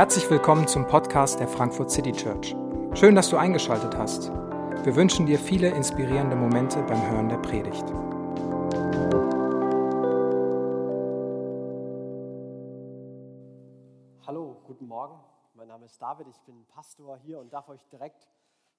Herzlich willkommen zum Podcast der Frankfurt City Church. Schön, dass du eingeschaltet hast. Wir wünschen dir viele inspirierende Momente beim Hören der Predigt. Hallo, guten Morgen. Mein Name ist David, ich bin Pastor hier und darf euch direkt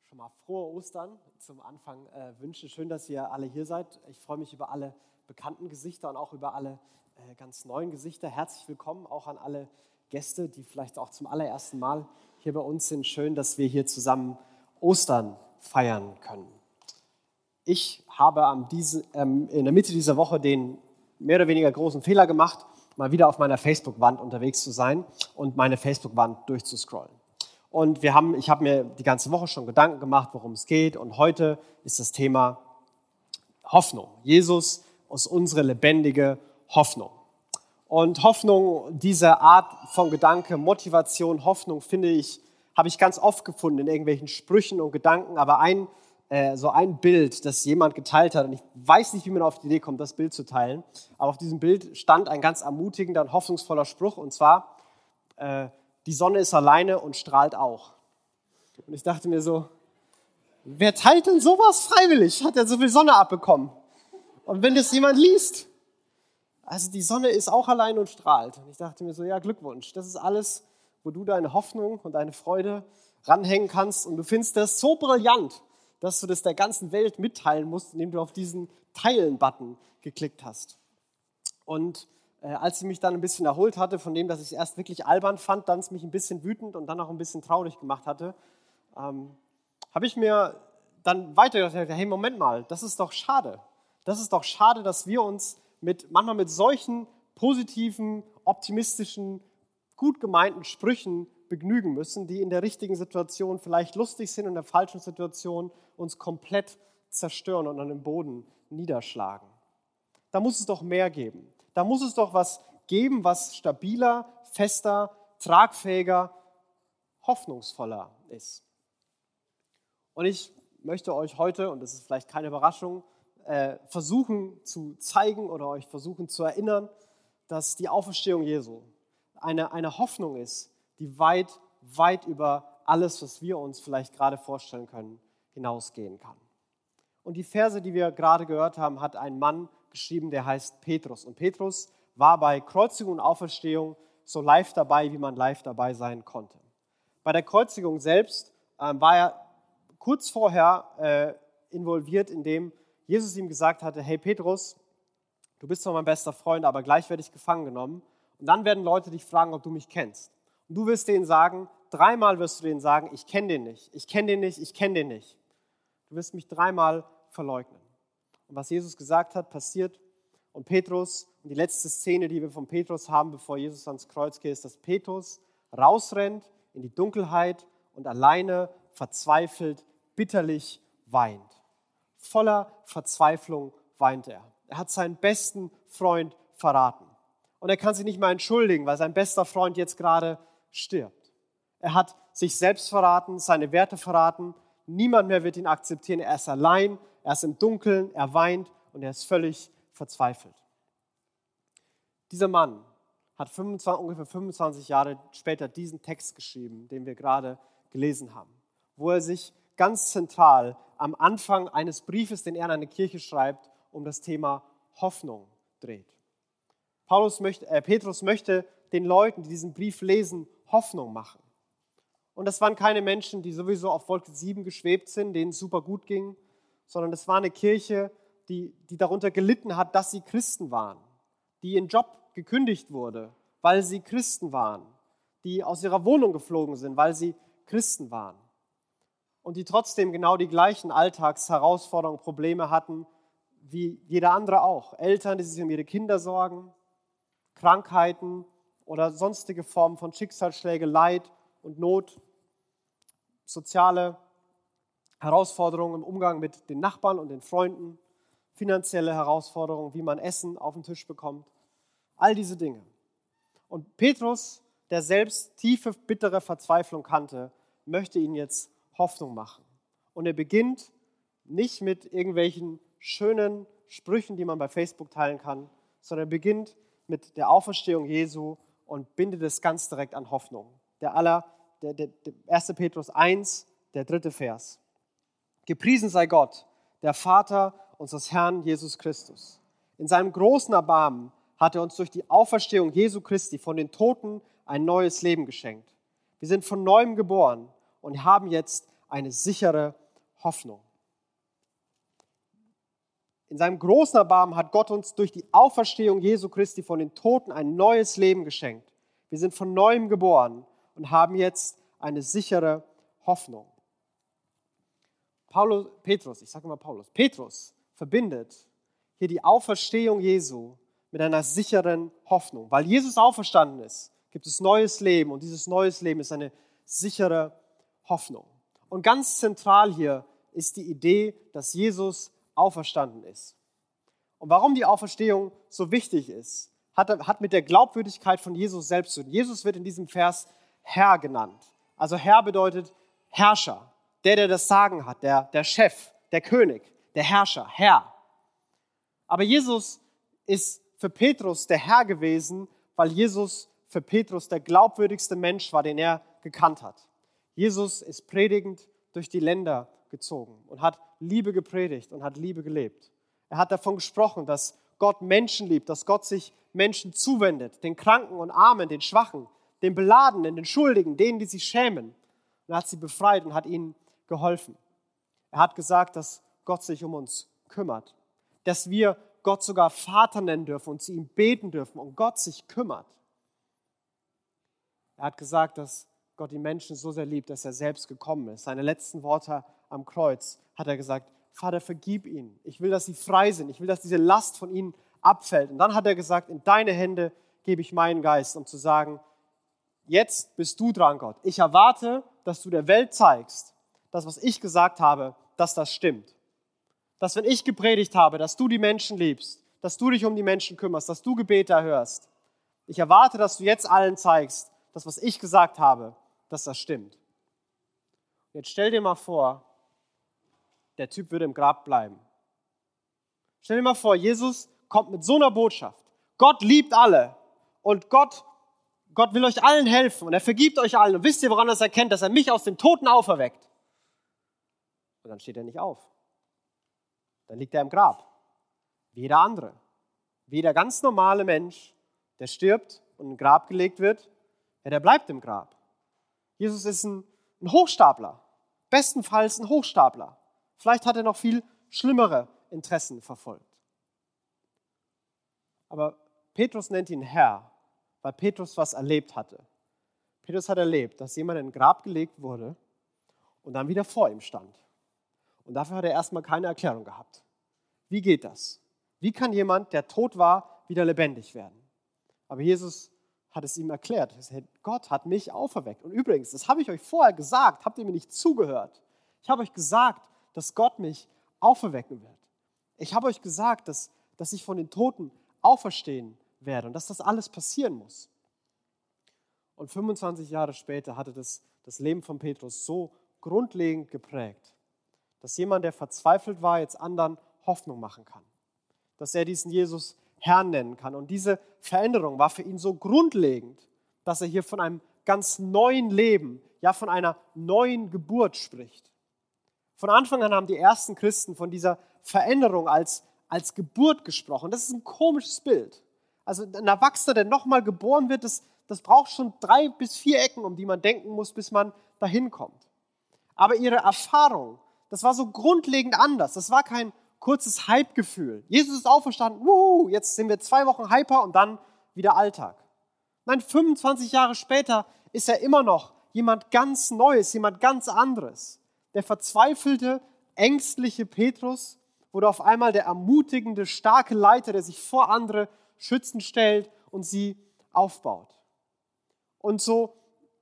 schon mal frohe Ostern zum Anfang äh, wünschen. Schön, dass ihr alle hier seid. Ich freue mich über alle bekannten Gesichter und auch über alle äh, ganz neuen Gesichter. Herzlich willkommen auch an alle Gäste, die vielleicht auch zum allerersten Mal hier bei uns sind. Schön, dass wir hier zusammen Ostern feiern können. Ich habe diese, ähm, in der Mitte dieser Woche den mehr oder weniger großen Fehler gemacht, mal wieder auf meiner Facebook-Wand unterwegs zu sein und meine Facebook-Wand durchzuscrollen. Und wir haben, ich habe mir die ganze Woche schon Gedanken gemacht, worum es geht. Und heute ist das Thema Hoffnung. Jesus ist unsere lebendige Hoffnung. Und Hoffnung, diese Art von Gedanke, Motivation, Hoffnung, finde ich, habe ich ganz oft gefunden in irgendwelchen Sprüchen und Gedanken. Aber ein, äh, so ein Bild, das jemand geteilt hat, und ich weiß nicht, wie man auf die Idee kommt, das Bild zu teilen, aber auf diesem Bild stand ein ganz ermutigender und hoffnungsvoller Spruch, und zwar, äh, die Sonne ist alleine und strahlt auch. Und ich dachte mir so, wer teilt denn sowas freiwillig? Hat er so viel Sonne abbekommen? Und wenn das jemand liest, also die Sonne ist auch allein und strahlt. Und ich dachte mir so, ja, Glückwunsch. Das ist alles, wo du deine Hoffnung und deine Freude ranhängen kannst. Und du findest das so brillant, dass du das der ganzen Welt mitteilen musst, indem du auf diesen Teilen-Button geklickt hast. Und äh, als ich mich dann ein bisschen erholt hatte von dem, dass ich es erst wirklich albern fand, dann es mich ein bisschen wütend und dann auch ein bisschen traurig gemacht hatte, ähm, habe ich mir dann weiter gedacht, hey, Moment mal, das ist doch schade. Das ist doch schade, dass wir uns mit, manchmal mit solchen positiven, optimistischen, gut gemeinten Sprüchen begnügen müssen, die in der richtigen Situation vielleicht lustig sind und in der falschen Situation uns komplett zerstören und an den Boden niederschlagen. Da muss es doch mehr geben. Da muss es doch was geben, was stabiler, fester, tragfähiger, hoffnungsvoller ist. Und ich möchte euch heute, und das ist vielleicht keine Überraschung, äh, versuchen zu zeigen oder euch versuchen zu erinnern, dass die Auferstehung Jesu eine, eine Hoffnung ist, die weit, weit über alles, was wir uns vielleicht gerade vorstellen können, hinausgehen kann. Und die Verse, die wir gerade gehört haben, hat ein Mann geschrieben, der heißt Petrus. Und Petrus war bei Kreuzigung und Auferstehung so live dabei, wie man live dabei sein konnte. Bei der Kreuzigung selbst äh, war er kurz vorher äh, involviert, indem Jesus ihm gesagt hatte, hey Petrus, du bist zwar mein bester Freund, aber gleich werde ich gefangen genommen. Und dann werden Leute dich fragen, ob du mich kennst. Und du wirst denen sagen, dreimal wirst du denen sagen, ich kenne den nicht, ich kenne den nicht, ich kenne den nicht. Du wirst mich dreimal verleugnen. Und was Jesus gesagt hat, passiert. Und Petrus, und die letzte Szene, die wir von Petrus haben, bevor Jesus ans Kreuz geht, ist, dass Petrus rausrennt in die Dunkelheit und alleine, verzweifelt, bitterlich weint. Voller Verzweiflung weint er. Er hat seinen besten Freund verraten. Und er kann sich nicht mal entschuldigen, weil sein bester Freund jetzt gerade stirbt. Er hat sich selbst verraten, seine Werte verraten. Niemand mehr wird ihn akzeptieren. Er ist allein, er ist im Dunkeln, er weint und er ist völlig verzweifelt. Dieser Mann hat 25, ungefähr 25 Jahre später diesen Text geschrieben, den wir gerade gelesen haben, wo er sich ganz zentral am Anfang eines Briefes, den er an eine Kirche schreibt, um das Thema Hoffnung dreht. Paulus möchte, äh, Petrus möchte den Leuten, die diesen Brief lesen, Hoffnung machen. Und das waren keine Menschen, die sowieso auf Wolke 7 geschwebt sind, denen es super gut ging, sondern das war eine Kirche, die, die darunter gelitten hat, dass sie Christen waren, die ihren Job gekündigt wurde, weil sie Christen waren, die aus ihrer Wohnung geflogen sind, weil sie Christen waren und die trotzdem genau die gleichen Alltagsherausforderungen, Probleme hatten wie jeder andere auch. Eltern, die sich um ihre Kinder sorgen, Krankheiten oder sonstige Formen von Schicksalsschläge, Leid und Not, soziale Herausforderungen im Umgang mit den Nachbarn und den Freunden, finanzielle Herausforderungen, wie man Essen auf den Tisch bekommt, all diese Dinge. Und Petrus, der selbst tiefe, bittere Verzweiflung kannte, möchte ihn jetzt Hoffnung machen. Und er beginnt nicht mit irgendwelchen schönen Sprüchen, die man bei Facebook teilen kann, sondern er beginnt mit der Auferstehung Jesu und bindet es ganz direkt an Hoffnung. der aller, der, der, der 1. Petrus 1, der dritte Vers. Gepriesen sei Gott, der Vater unseres Herrn Jesus Christus. In seinem großen Erbarmen hat er uns durch die Auferstehung Jesu Christi von den Toten ein neues Leben geschenkt. Wir sind von neuem geboren und haben jetzt eine sichere Hoffnung. In seinem großen Erbarmen hat Gott uns durch die Auferstehung Jesu Christi von den Toten ein neues Leben geschenkt. Wir sind von neuem geboren und haben jetzt eine sichere Hoffnung. Paulus, Petrus, ich sage immer Paulus, Petrus verbindet hier die Auferstehung Jesu mit einer sicheren Hoffnung. Weil Jesus auferstanden ist, gibt es neues Leben und dieses neues Leben ist eine sichere Hoffnung. Und ganz zentral hier ist die Idee, dass Jesus auferstanden ist. Und warum die Auferstehung so wichtig ist, hat, hat mit der Glaubwürdigkeit von Jesus selbst zu tun. Jesus wird in diesem Vers Herr genannt. Also Herr bedeutet Herrscher der, der das Sagen hat, der, der Chef, der König, der Herrscher, Herr. Aber Jesus ist für Petrus der Herr gewesen, weil Jesus für Petrus der glaubwürdigste Mensch war, den er gekannt hat. Jesus ist predigend durch die Länder gezogen und hat Liebe gepredigt und hat Liebe gelebt. Er hat davon gesprochen, dass Gott Menschen liebt, dass Gott sich Menschen zuwendet, den Kranken und Armen, den Schwachen, den Beladenen, den Schuldigen, denen, die sich schämen. Und er hat sie befreit und hat ihnen geholfen. Er hat gesagt, dass Gott sich um uns kümmert, dass wir Gott sogar Vater nennen dürfen und zu ihm beten dürfen und Gott sich kümmert. Er hat gesagt, dass Gott die Menschen so sehr liebt, dass er selbst gekommen ist. Seine letzten Worte am Kreuz hat er gesagt, Vater, vergib ihnen. Ich will, dass sie frei sind. Ich will, dass diese Last von ihnen abfällt. Und dann hat er gesagt, in deine Hände gebe ich meinen Geist, um zu sagen, jetzt bist du dran, Gott. Ich erwarte, dass du der Welt zeigst, das, was ich gesagt habe, dass das stimmt. Dass wenn ich gepredigt habe, dass du die Menschen liebst, dass du dich um die Menschen kümmerst, dass du Gebete erhörst. Ich erwarte, dass du jetzt allen zeigst, dass was ich gesagt habe, dass das stimmt. Jetzt stell dir mal vor, der Typ würde im Grab bleiben. Stell dir mal vor, Jesus kommt mit so einer Botschaft. Gott liebt alle und Gott, Gott will euch allen helfen und er vergibt euch allen. Und wisst ihr, woran es erkennt, dass er mich aus den Toten auferweckt? Und dann steht er nicht auf. Dann liegt er im Grab. Wie jeder andere. Wie jeder ganz normale Mensch, der stirbt und in ein Grab gelegt wird, ja, der bleibt im Grab. Jesus ist ein, Hochstapler. Bestenfalls ein Hochstapler. Vielleicht hat er noch viel schlimmere Interessen verfolgt. Aber Petrus nennt ihn Herr, weil Petrus was erlebt hatte. Petrus hat erlebt, dass jemand in ein Grab gelegt wurde und dann wieder vor ihm stand. Und dafür hat er erstmal keine Erklärung gehabt. Wie geht das? Wie kann jemand, der tot war, wieder lebendig werden? Aber Jesus hat es ihm erklärt. Gott hat mich auferweckt. Und übrigens, das habe ich euch vorher gesagt, habt ihr mir nicht zugehört. Ich habe euch gesagt, dass Gott mich auferwecken wird. Ich habe euch gesagt, dass, dass ich von den Toten auferstehen werde und dass das alles passieren muss. Und 25 Jahre später hatte das das Leben von Petrus so grundlegend geprägt, dass jemand, der verzweifelt war, jetzt anderen Hoffnung machen kann. Dass er diesen Jesus Herrn nennen kann. Und diese Veränderung war für ihn so grundlegend, dass er hier von einem ganz neuen Leben, ja von einer neuen Geburt spricht. Von Anfang an haben die ersten Christen von dieser Veränderung als, als Geburt gesprochen. Das ist ein komisches Bild. Also ein Erwachsener, der nochmal geboren wird, das, das braucht schon drei bis vier Ecken, um die man denken muss, bis man dahin kommt. Aber ihre Erfahrung das war so grundlegend anders. Das war kein kurzes Hype-Gefühl. Jesus ist auferstanden, wuhu, jetzt sind wir zwei Wochen Hyper und dann wieder Alltag. Nein, 25 Jahre später ist er immer noch jemand ganz Neues, jemand ganz anderes. Der verzweifelte, ängstliche Petrus wurde auf einmal der ermutigende, starke Leiter, der sich vor andere Schützen stellt und sie aufbaut. Und so,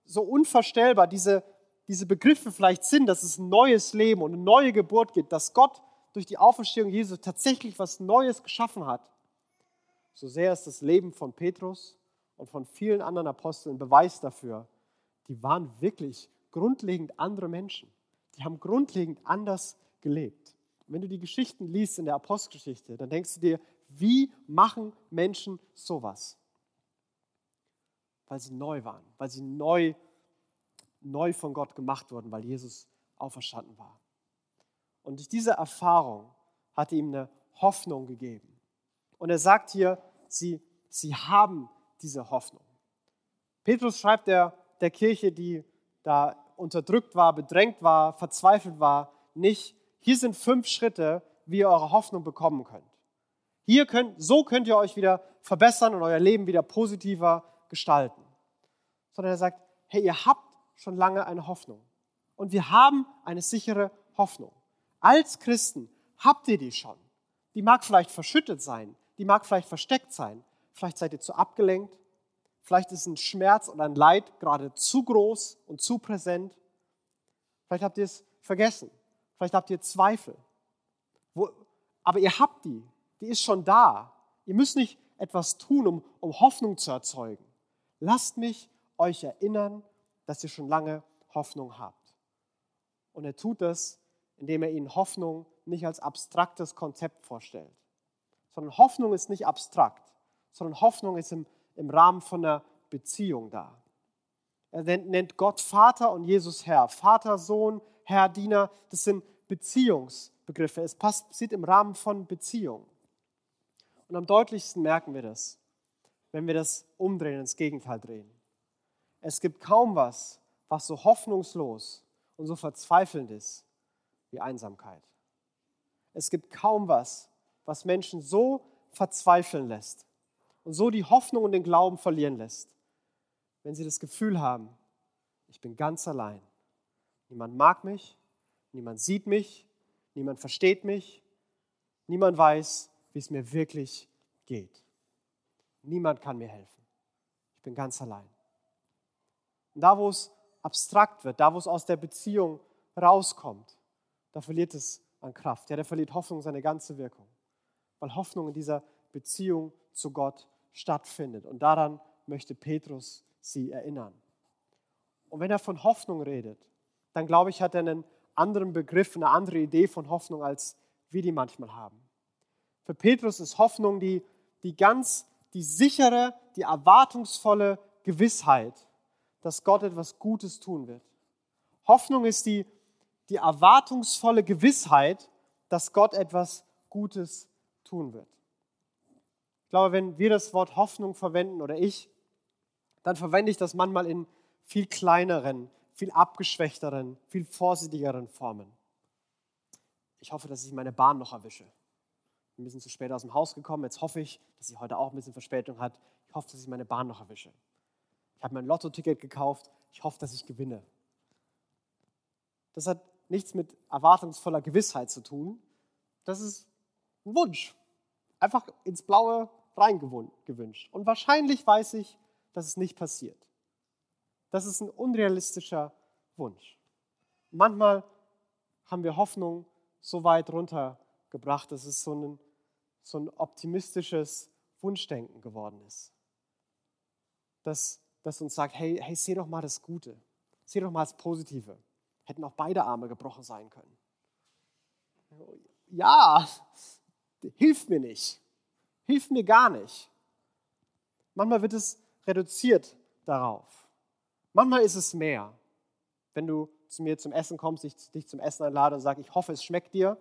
so unvorstellbar diese diese Begriffe vielleicht sind, dass es ein neues Leben und eine neue Geburt gibt, dass Gott durch die Auferstehung Jesu tatsächlich was Neues geschaffen hat, so sehr ist das Leben von Petrus und von vielen anderen Aposteln Beweis dafür, die waren wirklich grundlegend andere Menschen. Die haben grundlegend anders gelebt. Und wenn du die Geschichten liest in der Apostelgeschichte, dann denkst du dir, wie machen Menschen sowas? Weil sie neu waren, weil sie neu neu von Gott gemacht wurden, weil Jesus auferstanden war. Und durch diese Erfahrung hat ihm eine Hoffnung gegeben. Und er sagt hier, sie, sie haben diese Hoffnung. Petrus schreibt der, der Kirche, die da unterdrückt war, bedrängt war, verzweifelt war, nicht, hier sind fünf Schritte, wie ihr eure Hoffnung bekommen könnt. Hier könnt, so könnt ihr euch wieder verbessern und euer Leben wieder positiver gestalten. Sondern er sagt, hey, ihr habt schon lange eine Hoffnung. Und wir haben eine sichere Hoffnung. Als Christen habt ihr die schon. Die mag vielleicht verschüttet sein, die mag vielleicht versteckt sein. Vielleicht seid ihr zu abgelenkt, vielleicht ist ein Schmerz oder ein Leid gerade zu groß und zu präsent. Vielleicht habt ihr es vergessen, vielleicht habt ihr Zweifel. Wo, aber ihr habt die, die ist schon da. Ihr müsst nicht etwas tun, um, um Hoffnung zu erzeugen. Lasst mich euch erinnern, dass ihr schon lange Hoffnung habt. Und er tut das, indem er ihnen Hoffnung nicht als abstraktes Konzept vorstellt, sondern Hoffnung ist nicht abstrakt, sondern Hoffnung ist im, im Rahmen von einer Beziehung da. Er nennt Gott Vater und Jesus Herr. Vater, Sohn, Herr, Diener, das sind Beziehungsbegriffe. Es passiert im Rahmen von Beziehung. Und am deutlichsten merken wir das, wenn wir das umdrehen, ins Gegenteil drehen. Es gibt kaum was, was so hoffnungslos und so verzweifelnd ist wie Einsamkeit. Es gibt kaum was, was Menschen so verzweifeln lässt und so die Hoffnung und den Glauben verlieren lässt, wenn sie das Gefühl haben, ich bin ganz allein. Niemand mag mich, niemand sieht mich, niemand versteht mich, niemand weiß, wie es mir wirklich geht. Niemand kann mir helfen. Ich bin ganz allein. Und da, wo es abstrakt wird, da, wo es aus der Beziehung rauskommt, da verliert es an Kraft. Ja, da verliert Hoffnung seine ganze Wirkung. Weil Hoffnung in dieser Beziehung zu Gott stattfindet. Und daran möchte Petrus sie erinnern. Und wenn er von Hoffnung redet, dann glaube ich, hat er einen anderen Begriff, eine andere Idee von Hoffnung, als wir die manchmal haben. Für Petrus ist Hoffnung die, die ganz, die sichere, die erwartungsvolle Gewissheit, dass Gott etwas Gutes tun wird. Hoffnung ist die, die erwartungsvolle Gewissheit, dass Gott etwas Gutes tun wird. Ich glaube, wenn wir das Wort Hoffnung verwenden oder ich, dann verwende ich das manchmal in viel kleineren, viel abgeschwächteren, viel vorsichtigeren Formen. Ich hoffe, dass ich meine Bahn noch erwische. Ein bisschen zu spät aus dem Haus gekommen. Jetzt hoffe ich, dass sie heute auch ein bisschen Verspätung hat. Ich hoffe, dass ich meine Bahn noch erwische. Ich habe mein Lotto-Ticket gekauft. Ich hoffe, dass ich gewinne. Das hat nichts mit erwartungsvoller Gewissheit zu tun. Das ist ein Wunsch. Einfach ins Blaue reingewünscht. Und wahrscheinlich weiß ich, dass es nicht passiert. Das ist ein unrealistischer Wunsch. Manchmal haben wir Hoffnung so weit runtergebracht, dass es so ein, so ein optimistisches Wunschdenken geworden ist. Das, das uns sagt, hey, hey, seh doch mal das Gute. Seh doch mal das Positive. Hätten auch beide Arme gebrochen sein können. Ja, hilft mir nicht. Hilft mir gar nicht. Manchmal wird es reduziert darauf. Manchmal ist es mehr. Wenn du zu mir zum Essen kommst, ich dich zum Essen einlade und sage, ich hoffe, es schmeckt dir,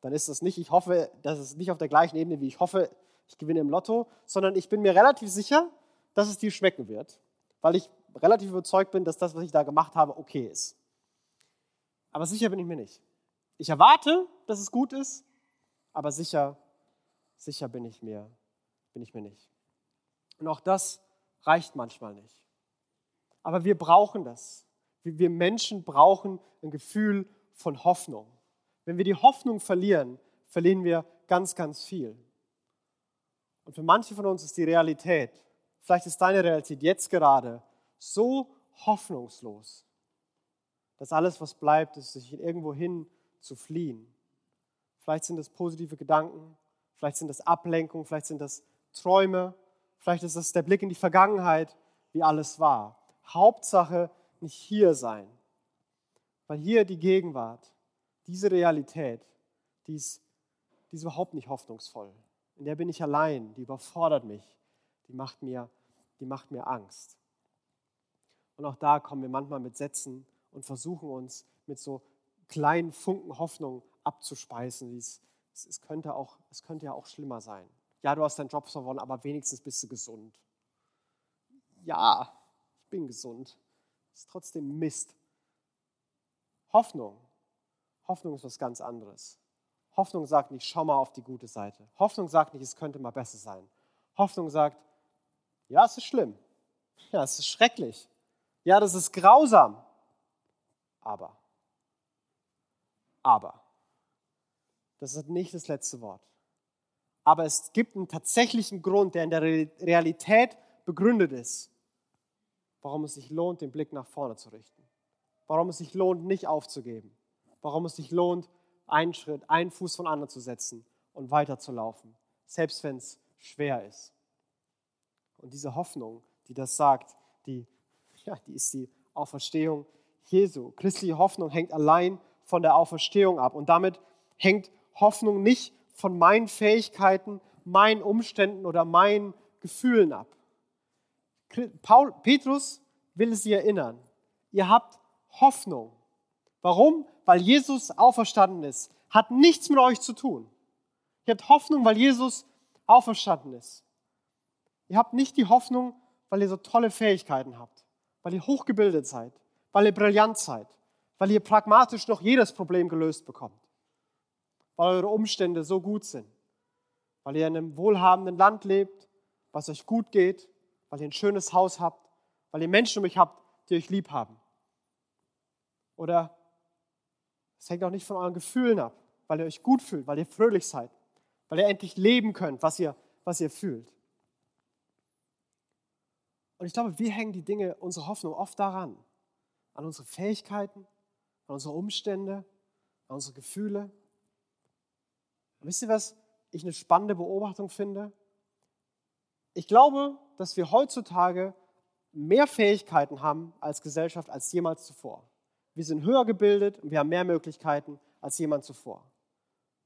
dann ist das nicht, ich hoffe, das ist nicht auf der gleichen Ebene, wie ich hoffe, ich gewinne im Lotto, sondern ich bin mir relativ sicher, dass es dir schmecken wird, weil ich relativ überzeugt bin, dass das, was ich da gemacht habe, okay ist. Aber sicher bin ich mir nicht. Ich erwarte, dass es gut ist, aber sicher, sicher bin ich mir, bin ich mir nicht. Und auch das reicht manchmal nicht. Aber wir brauchen das. Wir Menschen brauchen ein Gefühl von Hoffnung. Wenn wir die Hoffnung verlieren, verlieren wir ganz, ganz viel. Und für manche von uns ist die Realität, vielleicht ist deine Realität jetzt gerade so hoffnungslos, dass alles, was bleibt, ist, sich irgendwo hin zu fliehen. Vielleicht sind das positive Gedanken, vielleicht sind das Ablenkungen, vielleicht sind das Träume, vielleicht ist das der Blick in die Vergangenheit, wie alles war. Hauptsache nicht hier sein, weil hier die Gegenwart, diese Realität, die ist, die ist überhaupt nicht hoffnungsvoll. In der bin ich allein, die überfordert mich, die macht mir, die macht mir Angst. Und auch da kommen wir manchmal mit Sätzen und versuchen uns mit so kleinen Funken Hoffnung abzuspeisen. Es, es, könnte auch, es könnte ja auch schlimmer sein. Ja, du hast deinen Job verloren, aber wenigstens bist du gesund. Ja, ich bin gesund. Ist trotzdem Mist. Hoffnung. Hoffnung ist was ganz anderes. Hoffnung sagt nicht, schau mal auf die gute Seite. Hoffnung sagt nicht, es könnte mal besser sein. Hoffnung sagt, ja, es ist schlimm. Ja, es ist schrecklich. Ja, das ist grausam. Aber, aber, das ist nicht das letzte Wort. Aber es gibt einen tatsächlichen Grund, der in der Realität begründet ist, warum es sich lohnt, den Blick nach vorne zu richten. Warum es sich lohnt, nicht aufzugeben. Warum es sich lohnt, einen Schritt, einen Fuß von anderen zu setzen und weiterzulaufen, selbst wenn es schwer ist. Und diese Hoffnung, die das sagt, die, ja, die ist die Auferstehung Jesu. Christliche Hoffnung hängt allein von der Auferstehung ab. Und damit hängt Hoffnung nicht von meinen Fähigkeiten, meinen Umständen oder meinen Gefühlen ab. Paul, Petrus will sie erinnern. Ihr habt Hoffnung. Warum? Weil Jesus auferstanden ist. Hat nichts mit euch zu tun. Ihr habt Hoffnung, weil Jesus auferstanden ist. Ihr habt nicht die Hoffnung, weil ihr so tolle Fähigkeiten habt, weil ihr hochgebildet seid, weil ihr brillant seid, weil ihr pragmatisch noch jedes Problem gelöst bekommt, weil eure Umstände so gut sind, weil ihr in einem wohlhabenden Land lebt, was euch gut geht, weil ihr ein schönes Haus habt, weil ihr Menschen um euch habt, die euch lieb haben. Oder es hängt auch nicht von euren Gefühlen ab, weil ihr euch gut fühlt, weil ihr fröhlich seid, weil ihr endlich leben könnt, was ihr, was ihr fühlt. Und ich glaube, wir hängen die Dinge, unsere Hoffnung oft daran, an unsere Fähigkeiten, an unsere Umstände, an unsere Gefühle. Und wisst ihr, was ich eine spannende Beobachtung finde? Ich glaube, dass wir heutzutage mehr Fähigkeiten haben als Gesellschaft als jemals zuvor. Wir sind höher gebildet und wir haben mehr Möglichkeiten als jemand zuvor.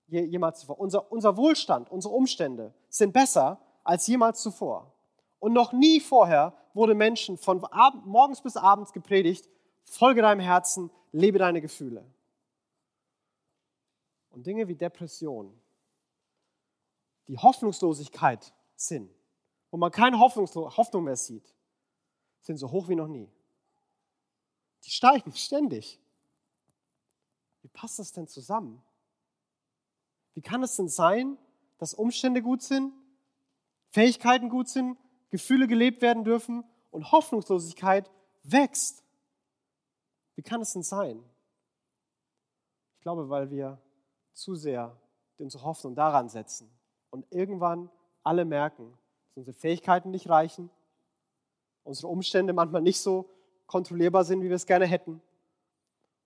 Jemals zuvor. Unser, unser Wohlstand, unsere Umstände sind besser als jemals zuvor. Und noch nie vorher wurde Menschen von Abend, morgens bis abends gepredigt, folge deinem Herzen, lebe deine Gefühle. Und Dinge wie Depression, die Hoffnungslosigkeit sind, wo man keine Hoffnung mehr sieht, sind so hoch wie noch nie. Die steigen ständig. Wie passt das denn zusammen? Wie kann es denn sein, dass Umstände gut sind, Fähigkeiten gut sind, Gefühle gelebt werden dürfen und Hoffnungslosigkeit wächst. Wie kann es denn sein? Ich glaube, weil wir zu sehr unsere Hoffnung daran setzen und irgendwann alle merken, dass unsere Fähigkeiten nicht reichen, unsere Umstände manchmal nicht so kontrollierbar sind, wie wir es gerne hätten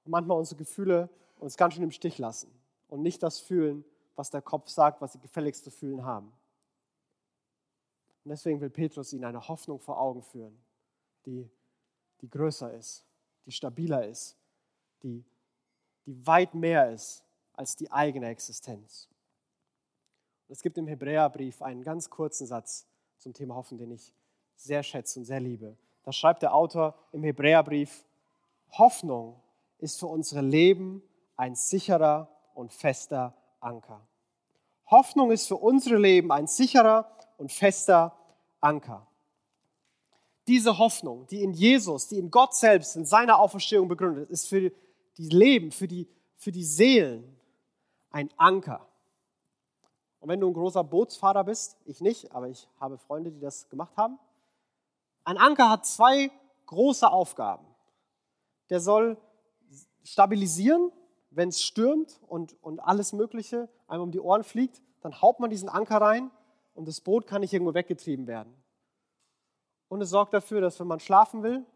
und manchmal unsere Gefühle uns ganz schön im Stich lassen und nicht das fühlen, was der Kopf sagt, was sie gefälligst zu fühlen haben. Und deswegen will Petrus ihnen eine Hoffnung vor Augen führen, die, die größer ist, die stabiler ist, die, die weit mehr ist als die eigene Existenz. Und es gibt im Hebräerbrief einen ganz kurzen Satz zum Thema Hoffen, den ich sehr schätze und sehr liebe. Da schreibt der Autor im Hebräerbrief, Hoffnung ist für unsere Leben ein sicherer und fester Anker. Hoffnung ist für unsere Leben ein sicherer und fester Anker. Diese Hoffnung, die in Jesus, die in Gott selbst, in seiner Auferstehung begründet ist, für die Leben, für die, für die Seelen ein Anker. Und wenn du ein großer Bootsfahrer bist, ich nicht, aber ich habe Freunde, die das gemacht haben, ein Anker hat zwei große Aufgaben. Der soll stabilisieren, wenn es stürmt und, und alles Mögliche einem um die Ohren fliegt, dann haut man diesen Anker rein und das Boot kann nicht irgendwo weggetrieben werden. Und es sorgt dafür, dass wenn man schlafen will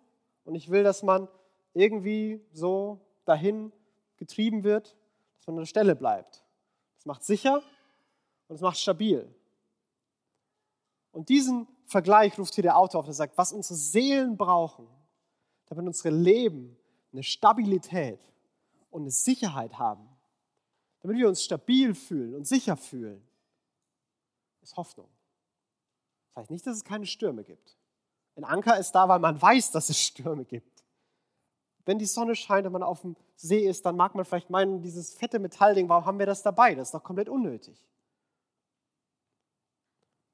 und ich will, dass man irgendwie so dahin getrieben wird, dass man an der Stelle bleibt. Das macht sicher und es macht stabil. Und diesen Vergleich ruft hier der Autor auf, der sagt, was unsere Seelen brauchen, damit unsere Leben eine Stabilität und eine Sicherheit haben, damit wir uns stabil fühlen und sicher fühlen, ist Hoffnung. Das heißt nicht, dass es keine Stürme gibt, Ein Anker ist da, weil man weiß, dass es Stürme gibt. Wenn die Sonne scheint und man auf dem See ist, dann mag man vielleicht meinen, dieses fette Metallding, warum haben wir das dabei? Das ist doch komplett unnötig.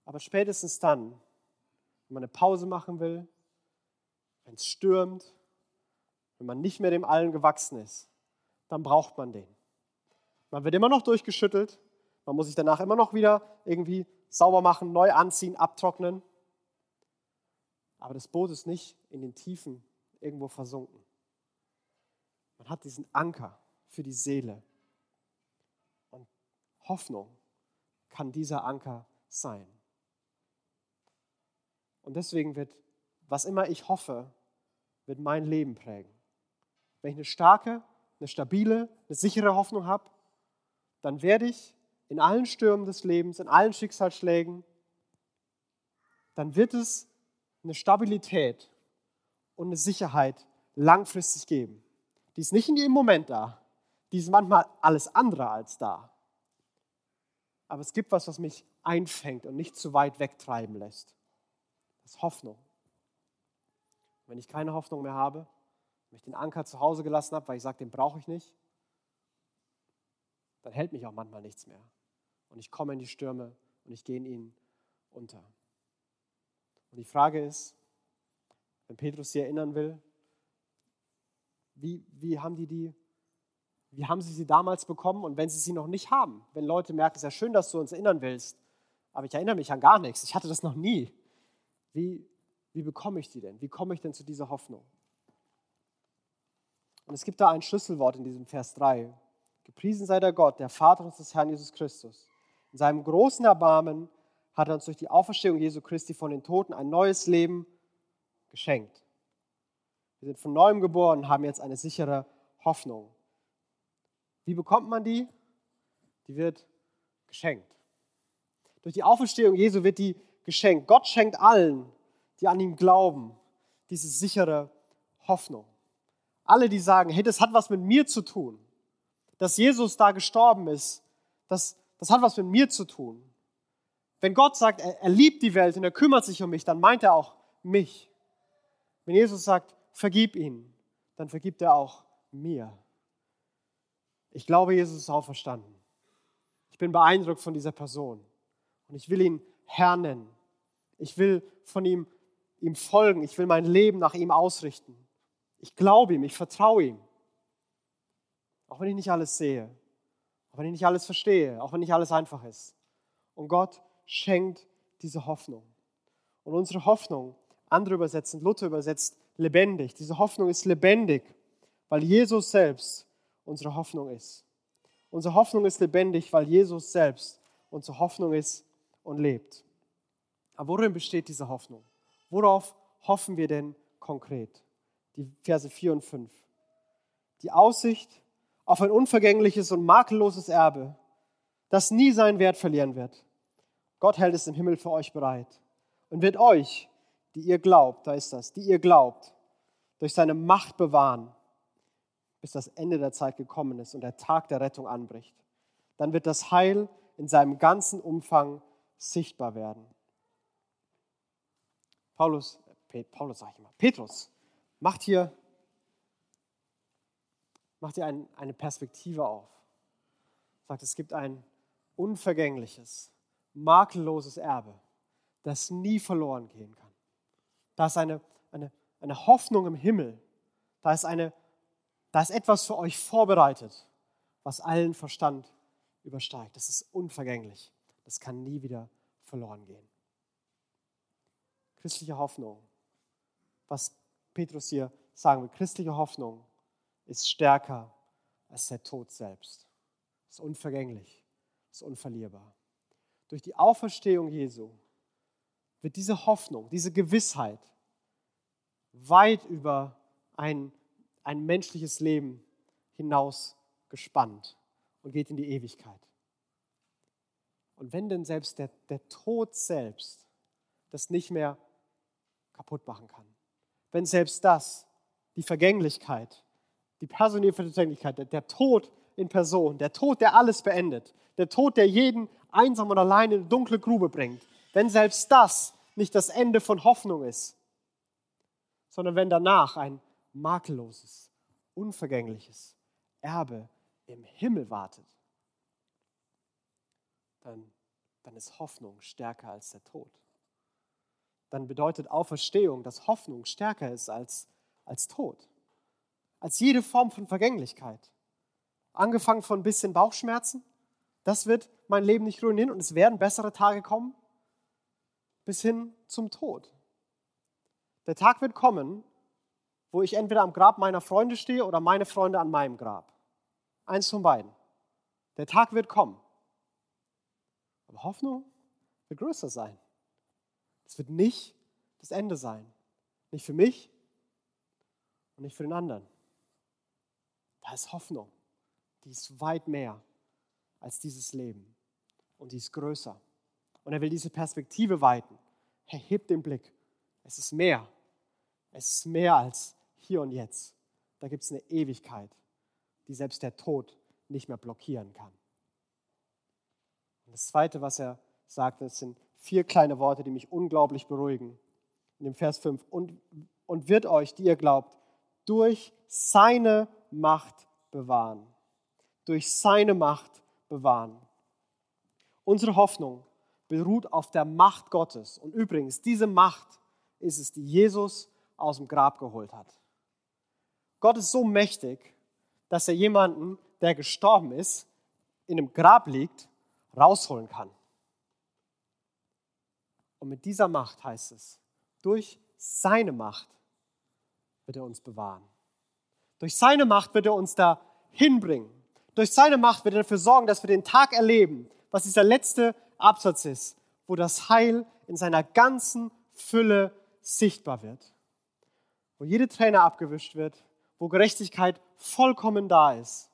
Aber spätestens dann, wenn man eine Pause machen will, wenn es stürmt, wenn man nicht mehr dem Allen gewachsen ist, dann braucht man den. Man wird immer noch durchgeschüttelt, man muss sich danach immer noch wieder irgendwie sauber machen, neu anziehen, abtrocknen. Aber das Boot ist nicht in den Tiefen irgendwo versunken. Man hat diesen Anker für die Seele. Und Hoffnung kann dieser Anker sein. Und deswegen wird, was immer ich hoffe, wird mein Leben prägen. Wenn ich eine starke, eine stabile, eine sichere Hoffnung habe, dann werde ich in allen Stürmen des Lebens, in allen Schicksalsschlägen, dann wird es eine Stabilität und eine Sicherheit langfristig geben. Die ist nicht in jedem Moment da, die ist manchmal alles andere als da. Aber es gibt was, was mich einfängt und nicht zu weit wegtreiben lässt. Das ist Hoffnung. Wenn ich keine Hoffnung mehr habe, wenn ich den Anker zu Hause gelassen habe, weil ich sage, den brauche ich nicht, dann hält mich auch manchmal nichts mehr. Und ich komme in die Stürme und ich gehe in ihnen unter. Und die Frage ist, wenn Petrus sie erinnern will, wie, wie haben die die, wie haben sie sie damals bekommen und wenn sie sie noch nicht haben, wenn Leute merken, es ist ja schön, dass du uns erinnern willst, aber ich erinnere mich an gar nichts, ich hatte das noch nie. Wie, wie bekomme ich die denn? Wie komme ich denn zu dieser Hoffnung? Und es gibt da ein Schlüsselwort in diesem Vers 3. Gepriesen sei der Gott, der Vater unseres Herrn Jesus Christus. In seinem großen Erbarmen hat er uns durch die Auferstehung Jesu Christi von den Toten ein neues Leben geschenkt. Wir sind von neuem geboren, haben jetzt eine sichere Hoffnung. Wie bekommt man die? Die wird geschenkt. Durch die Auferstehung Jesu wird die geschenkt. Gott schenkt allen, die an ihm glauben, diese sichere Hoffnung. Alle, die sagen, hey, das hat was mit mir zu tun dass Jesus da gestorben ist, das, das hat was mit mir zu tun. Wenn Gott sagt, er, er liebt die Welt und er kümmert sich um mich, dann meint er auch mich. Wenn Jesus sagt, vergib ihn, dann vergibt er auch mir. Ich glaube, Jesus ist auferstanden. Ich bin beeindruckt von dieser Person und ich will ihn Herr nennen. Ich will von ihm, ihm folgen. Ich will mein Leben nach ihm ausrichten. Ich glaube ihm, ich vertraue ihm. Auch wenn ich nicht alles sehe, auch wenn ich nicht alles verstehe, auch wenn nicht alles einfach ist. Und Gott schenkt diese Hoffnung. Und unsere Hoffnung, andere übersetzen, Luther übersetzt lebendig. Diese Hoffnung ist lebendig, weil Jesus selbst unsere Hoffnung ist. Unsere Hoffnung ist lebendig, weil Jesus selbst unsere Hoffnung ist und lebt. Aber worin besteht diese Hoffnung? Worauf hoffen wir denn konkret? Die Verse 4 und 5. Die Aussicht auf ein unvergängliches und makelloses Erbe, das nie seinen Wert verlieren wird. Gott hält es im Himmel für euch bereit und wird euch, die ihr glaubt, da ist das, die ihr glaubt, durch seine Macht bewahren, bis das Ende der Zeit gekommen ist und der Tag der Rettung anbricht. Dann wird das Heil in seinem ganzen Umfang sichtbar werden. Paulus, Paulus sage ich immer, Petrus macht hier macht dir ein, eine Perspektive auf. Sagt, es gibt ein unvergängliches, makelloses Erbe, das nie verloren gehen kann. Da ist eine, eine, eine Hoffnung im Himmel. Da ist, eine, da ist etwas für euch vorbereitet, was allen Verstand übersteigt. Das ist unvergänglich. Das kann nie wieder verloren gehen. Christliche Hoffnung. Was Petrus hier sagen will, christliche Hoffnung ist stärker als der Tod selbst. Ist unvergänglich, ist unverlierbar. Durch die Auferstehung Jesu wird diese Hoffnung, diese Gewissheit weit über ein, ein menschliches Leben hinaus gespannt und geht in die Ewigkeit. Und wenn denn selbst der, der Tod selbst das nicht mehr kaputt machen kann, wenn selbst das, die Vergänglichkeit, die Personifikation, der Tod in Person, der Tod, der alles beendet, der Tod, der jeden einsam und allein in eine dunkle Grube bringt, wenn selbst das nicht das Ende von Hoffnung ist, sondern wenn danach ein makelloses, unvergängliches Erbe im Himmel wartet, dann, dann ist Hoffnung stärker als der Tod. Dann bedeutet Auferstehung, dass Hoffnung stärker ist als, als Tod, als jede Form von Vergänglichkeit. Angefangen von ein bisschen Bauchschmerzen, das wird mein Leben nicht ruinieren und es werden bessere Tage kommen, bis hin zum Tod. Der Tag wird kommen, wo ich entweder am Grab meiner Freunde stehe oder meine Freunde an meinem Grab. Eins von beiden. Der Tag wird kommen. Aber Hoffnung wird größer sein. Es wird nicht das Ende sein. Nicht für mich und nicht für den anderen. Da ist Hoffnung. Die ist weit mehr als dieses Leben. Und die ist größer. Und er will diese Perspektive weiten. Er hebt den Blick. Es ist mehr. Es ist mehr als hier und jetzt. Da gibt es eine Ewigkeit, die selbst der Tod nicht mehr blockieren kann. Und das Zweite, was er sagt, das sind vier kleine Worte, die mich unglaublich beruhigen. In dem Vers 5. Und, und wird euch, die ihr glaubt, durch seine Macht bewahren. Durch seine Macht bewahren. Unsere Hoffnung beruht auf der Macht Gottes. Und übrigens, diese Macht ist es, die Jesus aus dem Grab geholt hat. Gott ist so mächtig, dass er jemanden, der gestorben ist, in einem Grab liegt, rausholen kann. Und mit dieser Macht heißt es, durch seine Macht wird er uns bewahren. Durch seine Macht wird er uns da hinbringen. Durch seine Macht wird er dafür sorgen, dass wir den Tag erleben, was dieser letzte Absatz ist, wo das Heil in seiner ganzen Fülle sichtbar wird. Wo jede Träne abgewischt wird, wo Gerechtigkeit vollkommen da ist,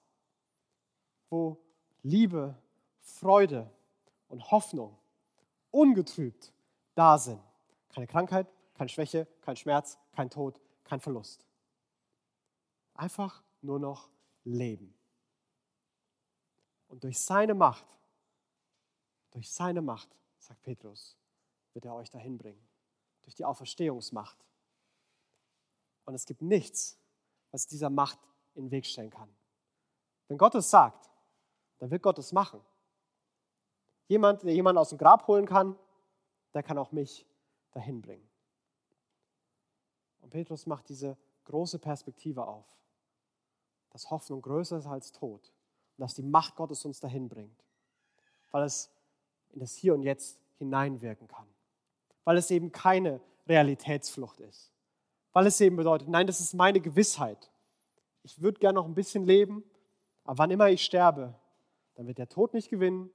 wo Liebe, Freude und Hoffnung ungetrübt da sind. Keine Krankheit, keine Schwäche, kein Schmerz, kein Tod, kein Verlust. Einfach nur noch Leben. Und durch seine Macht, durch seine Macht, sagt Petrus, wird er euch dahin bringen. Durch die Auferstehungsmacht. Und es gibt nichts, was dieser Macht in den Weg stellen kann. Wenn Gott es sagt, dann wird Gott es machen. Jemand, der jemanden aus dem Grab holen kann, der kann auch mich dahin bringen. Und Petrus macht diese große Perspektive auf, dass Hoffnung größer ist als Tod und dass die Macht Gottes uns dahin bringt, weil es in das Hier und Jetzt hineinwirken kann, weil es eben keine Realitätsflucht ist, weil es eben bedeutet, nein, das ist meine Gewissheit. Ich würde gerne noch ein bisschen leben, aber wann immer ich sterbe, dann wird der Tod nicht gewinnen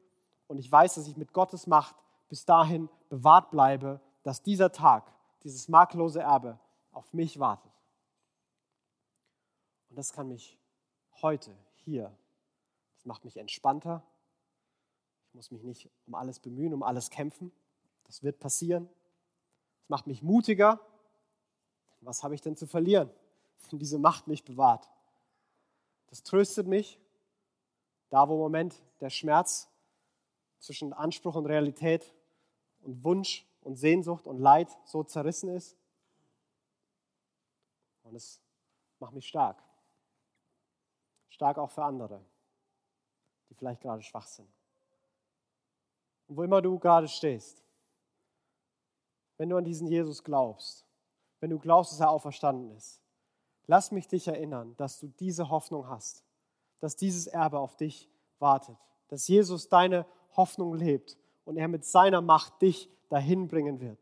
und ich weiß, dass ich mit Gottes Macht bis dahin bewahrt bleibe, dass dieser Tag, dieses makellose Erbe auf mich wartet. Und das kann mich heute, hier, das macht mich entspannter. Ich muss mich nicht um alles bemühen, um alles kämpfen. Das wird passieren. Das macht mich mutiger, was habe ich denn zu verlieren, wenn diese Macht mich bewahrt? Das tröstet mich, da wo im Moment der Schmerz zwischen Anspruch und Realität und Wunsch und Sehnsucht und Leid so zerrissen ist. Und es macht mich stark. Stark auch für andere, die vielleicht gerade schwach sind. Und wo immer du gerade stehst, wenn du an diesen Jesus glaubst, wenn du glaubst, dass er auferstanden ist. Lass mich dich erinnern, dass du diese Hoffnung hast, dass dieses Erbe auf dich wartet, dass Jesus deine Hoffnung lebt und er mit seiner Macht dich dahin bringen wird.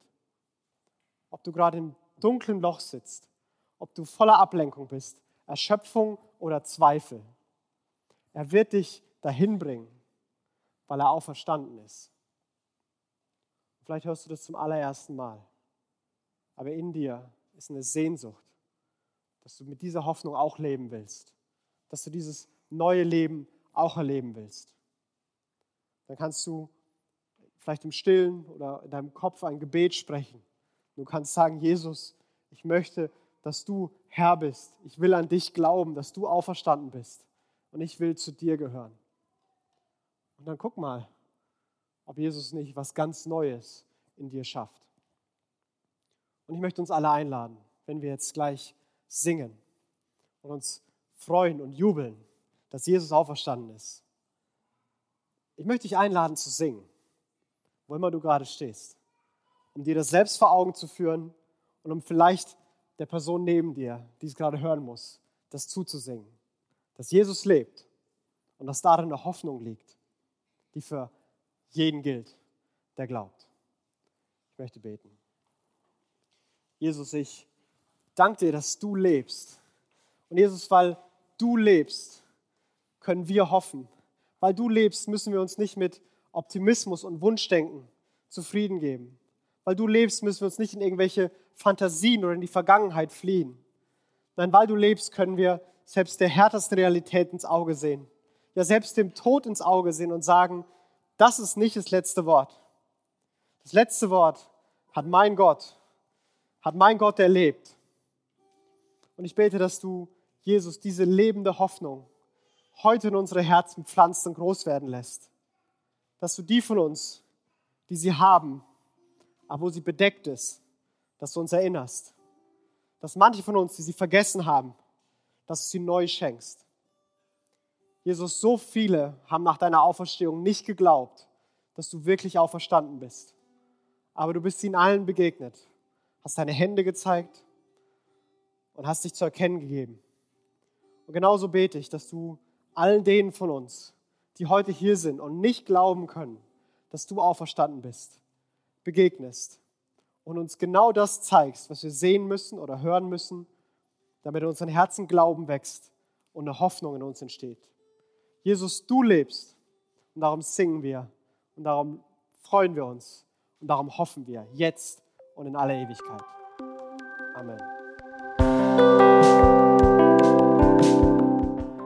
Ob du gerade im dunklen Loch sitzt, ob du voller Ablenkung bist, Erschöpfung oder Zweifel, er wird dich dahin bringen, weil er auferstanden ist. Vielleicht hörst du das zum allerersten Mal aber in dir ist eine Sehnsucht, dass du mit dieser Hoffnung auch leben willst, dass du dieses neue Leben auch erleben willst. Dann kannst du vielleicht im Stillen oder in deinem Kopf ein Gebet sprechen. Du kannst sagen, Jesus, ich möchte, dass du Herr bist. Ich will an dich glauben, dass du auferstanden bist. Und ich will zu dir gehören. Und dann guck mal, ob Jesus nicht was ganz Neues in dir schafft. Und ich möchte uns alle einladen, wenn wir jetzt gleich singen und uns freuen und jubeln, dass Jesus auferstanden ist. Ich möchte dich einladen zu singen, wo immer du gerade stehst, um dir das selbst vor Augen zu führen und um vielleicht der Person neben dir, die es gerade hören muss, das zuzusingen. Dass Jesus lebt und dass darin eine Hoffnung liegt, die für jeden gilt, der glaubt. Ich möchte beten. Jesus, ich danke dir, dass du lebst. Und Jesus, weil du lebst, können wir hoffen. Weil du lebst, müssen wir uns nicht mit Optimismus und Wunschdenken zufrieden geben. Weil du lebst, müssen wir uns nicht in irgendwelche Fantasien oder in die Vergangenheit fliehen. Nein, weil du lebst, können wir selbst der härtesten Realität ins Auge sehen. Ja, selbst dem Tod ins Auge sehen und sagen, das ist nicht das letzte Wort. Das letzte Wort hat mein Gott, hat mein Gott erlebt. Und ich bete, dass du, Jesus, diese lebende Hoffnung heute in unsere Herzen pflanzt und groß werden lässt. Dass du die von uns, die sie haben, aber wo sie bedeckt ist, dass du uns erinnerst. Dass manche von uns, die sie vergessen haben, dass du sie neu schenkst. Jesus, so viele haben nach deiner Auferstehung nicht geglaubt, dass du wirklich auferstanden bist. Aber du bist ihnen allen begegnet, hast deine Hände gezeigt und hast dich zu erkennen gegeben. Und genauso bete ich, dass du allen denen von uns, die heute hier sind und nicht glauben können, dass du auferstanden bist, begegnest und uns genau das zeigst, was wir sehen müssen oder hören müssen, damit in unseren Herzen Glauben wächst und eine Hoffnung in uns entsteht. Jesus, du lebst und darum singen wir und darum freuen wir uns und darum hoffen wir jetzt und in aller Ewigkeit. Amen.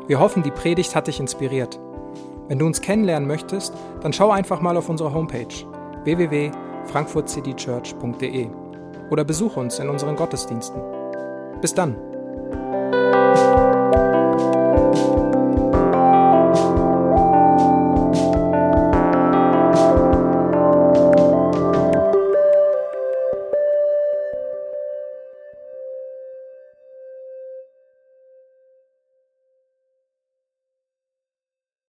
Wir hoffen, die Predigt hat dich inspiriert. Wenn du uns kennenlernen möchtest, dann schau einfach mal auf unsere Homepage www.frankfurtcitychurch.de oder besuch uns in unseren Gottesdiensten. Bis dann!